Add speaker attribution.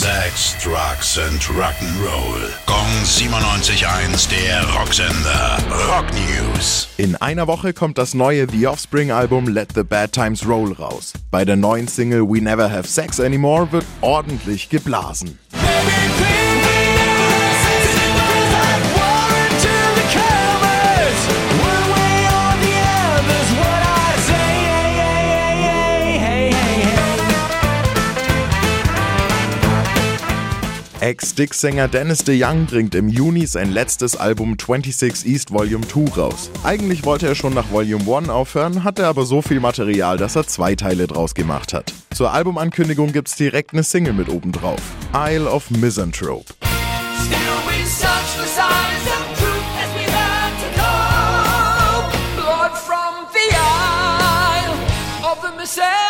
Speaker 1: Sex, Drugs and Rock'n'Roll. Gong 97.1, der Rocksender. Rock News.
Speaker 2: In einer Woche kommt das neue The Offspring-Album Let the Bad Times Roll raus. Bei der neuen Single We Never Have Sex Anymore wird ordentlich geblasen. Ex-Stick-Sänger Dennis DeYoung bringt im Juni sein letztes Album 26 East Volume 2 raus. Eigentlich wollte er schon nach Volume 1 aufhören, hatte aber so viel Material, dass er zwei Teile draus gemacht hat. Zur Albumankündigung gibt's direkt eine Single mit oben drauf: Isle of Misanthrope.
Speaker 1: Gong